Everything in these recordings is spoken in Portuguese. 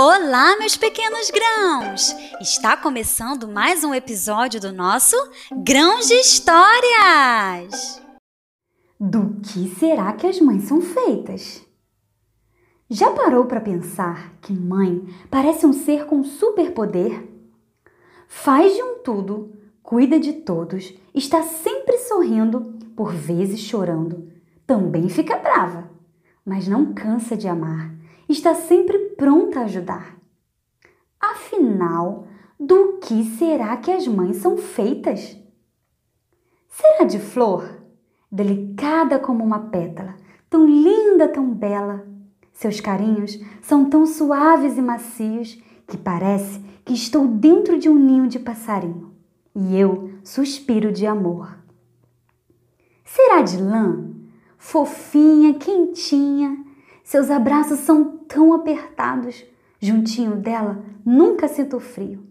Olá, meus pequenos grãos! Está começando mais um episódio do nosso Grãos de Histórias! Do que será que as mães são feitas? Já parou para pensar que mãe parece um ser com superpoder? Faz de um tudo, cuida de todos, está sempre sorrindo, por vezes chorando. Também fica brava, mas não cansa de amar está sempre pronta a ajudar. Afinal, do que será que as mães são feitas? Será de flor? Delicada como uma pétala, tão linda, tão bela. Seus carinhos são tão suaves e macios que parece que estou dentro de um ninho de passarinho e eu suspiro de amor. Será de lã? Fofinha, quentinha, seus abraços são tão apertados. Juntinho dela, nunca sinto frio.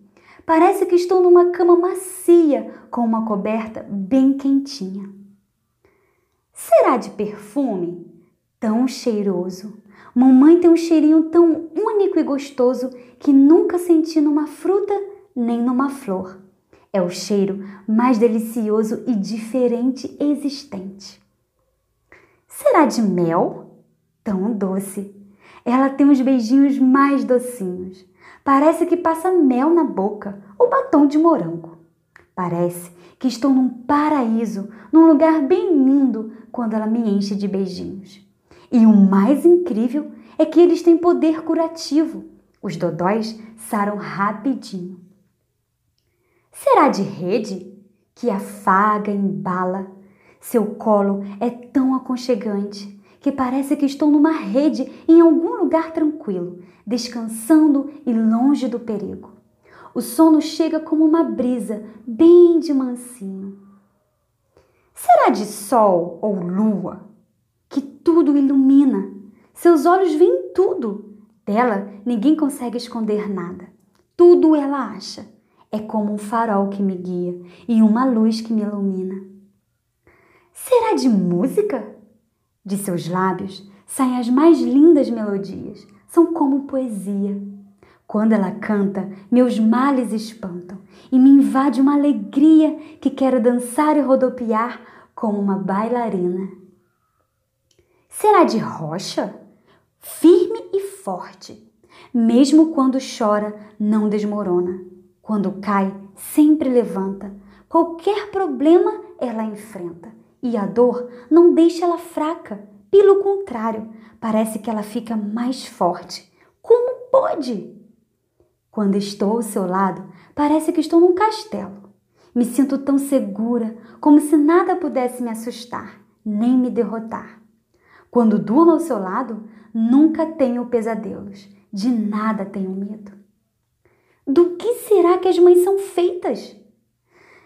Parece que estou numa cama macia com uma coberta bem quentinha. Será de perfume? Tão cheiroso. Mamãe tem um cheirinho tão único e gostoso que nunca senti numa fruta nem numa flor. É o cheiro mais delicioso e diferente existente. Será de mel? Tão doce. Ela tem os beijinhos mais docinhos. Parece que passa mel na boca ou batom de morango. Parece que estou num paraíso, num lugar bem lindo, quando ela me enche de beijinhos. E o mais incrível é que eles têm poder curativo. Os dodóis saram rapidinho. Será de rede que afaga, embala? Seu colo é tão aconchegante que parece que estou numa rede em algum lugar tranquilo, descansando e longe do perigo. O sono chega como uma brisa, bem de mansinho. Será de sol ou lua que tudo ilumina? Seus olhos veem tudo. Dela ninguém consegue esconder nada. Tudo ela acha. É como um farol que me guia e uma luz que me ilumina. Será de música? De seus lábios saem as mais lindas melodias, são como poesia. Quando ela canta, meus males espantam e me invade uma alegria que quero dançar e rodopiar como uma bailarina. Será de rocha? Firme e forte. Mesmo quando chora, não desmorona. Quando cai, sempre levanta. Qualquer problema ela enfrenta e a dor não deixa ela fraca. Pelo contrário, parece que ela fica mais forte. Como pode? Quando estou ao seu lado, parece que estou num castelo. Me sinto tão segura, como se nada pudesse me assustar, nem me derrotar. Quando durmo ao seu lado, nunca tenho pesadelos, de nada tenho medo. Do que será que as mães são feitas?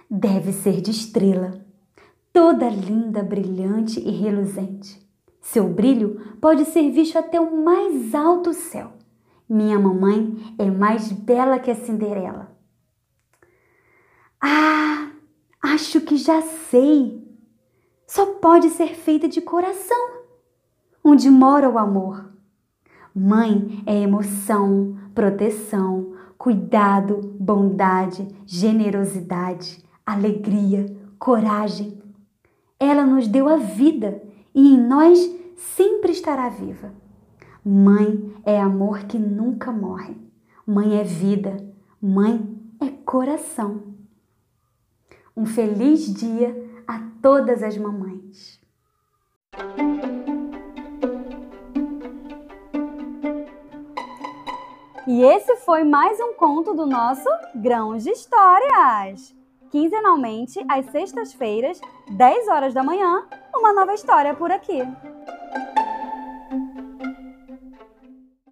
Deve ser de estrela, toda linda, brilhante e reluzente. Seu brilho pode ser visto até o mais alto céu. Minha mamãe é mais bela que a Cinderela. Ah, acho que já sei. Só pode ser feita de coração, onde mora o amor. Mãe é emoção, proteção, cuidado, bondade, generosidade, alegria, coragem, ela nos deu a vida e em nós sempre estará viva. Mãe é amor que nunca morre. Mãe é vida. Mãe é coração. Um feliz dia a todas as mamães. E esse foi mais um conto do nosso Grãos de Histórias. Quinzenalmente, às sextas-feiras, 10 horas da manhã, uma nova história por aqui.